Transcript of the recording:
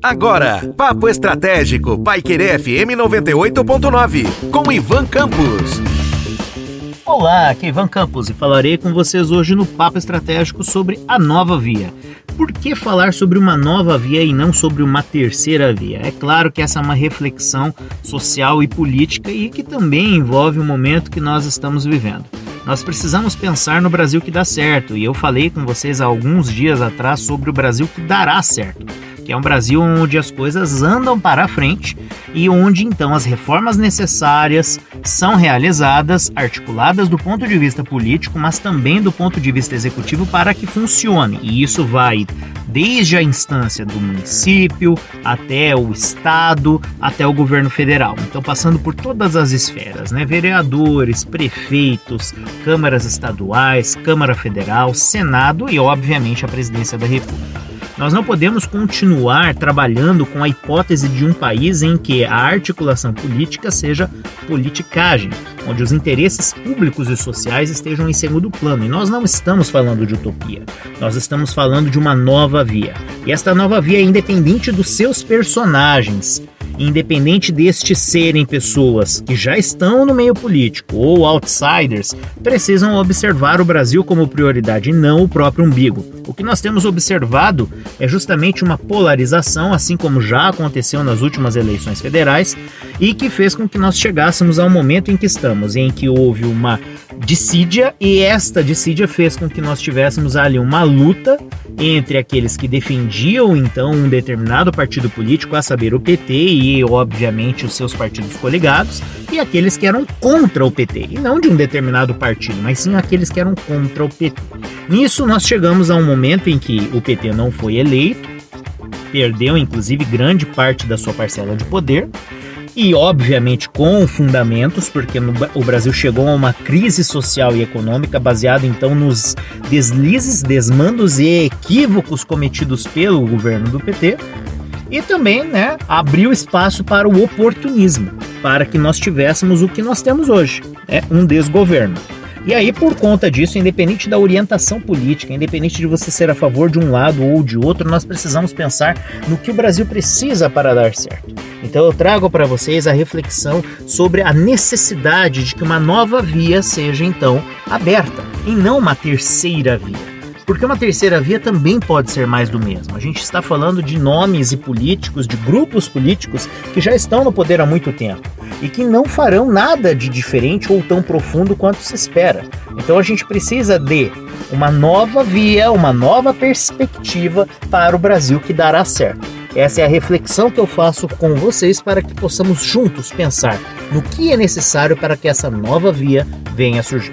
Agora, Papo Estratégico, Paiquerê FM 98.9, com Ivan Campos. Olá, aqui é Ivan Campos e falarei com vocês hoje no Papo Estratégico sobre a nova via. Por que falar sobre uma nova via e não sobre uma terceira via? É claro que essa é uma reflexão social e política e que também envolve o momento que nós estamos vivendo. Nós precisamos pensar no Brasil que dá certo, e eu falei com vocês há alguns dias atrás sobre o Brasil que dará certo é um Brasil onde as coisas andam para a frente e onde então as reformas necessárias são realizadas, articuladas do ponto de vista político, mas também do ponto de vista executivo para que funcione. E isso vai desde a instância do município até o estado, até o governo federal. Então passando por todas as esferas, né? Vereadores, prefeitos, câmaras estaduais, Câmara Federal, Senado e obviamente a presidência da República. Nós não podemos continuar trabalhando com a hipótese de um país em que a articulação política seja politicagem, onde os interesses públicos e sociais estejam em segundo plano. E nós não estamos falando de utopia, nós estamos falando de uma nova via. E esta nova via é independente dos seus personagens, independente destes serem pessoas que já estão no meio político ou outsiders, precisam observar o Brasil como prioridade e não o próprio umbigo. O que nós temos observado é justamente uma polarização, assim como já aconteceu nas últimas eleições federais, e que fez com que nós chegássemos ao momento em que estamos, em que houve uma dissídia e esta dissídia fez com que nós tivéssemos ali uma luta entre aqueles que defendiam então um determinado partido político, a saber o PT e obviamente os seus partidos coligados, e aqueles que eram contra o PT, e não de um determinado partido, mas sim aqueles que eram contra o PT. Nisso nós chegamos a um momento em que o PT não foi eleito, perdeu inclusive grande parte da sua parcela de poder, e obviamente com fundamentos, porque no, o Brasil chegou a uma crise social e econômica baseada então nos deslizes, desmandos e equívocos cometidos pelo governo do PT, e também né, abriu espaço para o oportunismo, para que nós tivéssemos o que nós temos hoje, é um desgoverno. E aí, por conta disso, independente da orientação política, independente de você ser a favor de um lado ou de outro, nós precisamos pensar no que o Brasil precisa para dar certo. Então eu trago para vocês a reflexão sobre a necessidade de que uma nova via seja então aberta e não uma terceira via. Porque uma terceira via também pode ser mais do mesmo. A gente está falando de nomes e políticos, de grupos políticos que já estão no poder há muito tempo e que não farão nada de diferente ou tão profundo quanto se espera. Então a gente precisa de uma nova via, uma nova perspectiva para o Brasil que dará certo. Essa é a reflexão que eu faço com vocês para que possamos juntos pensar no que é necessário para que essa nova via venha a surgir.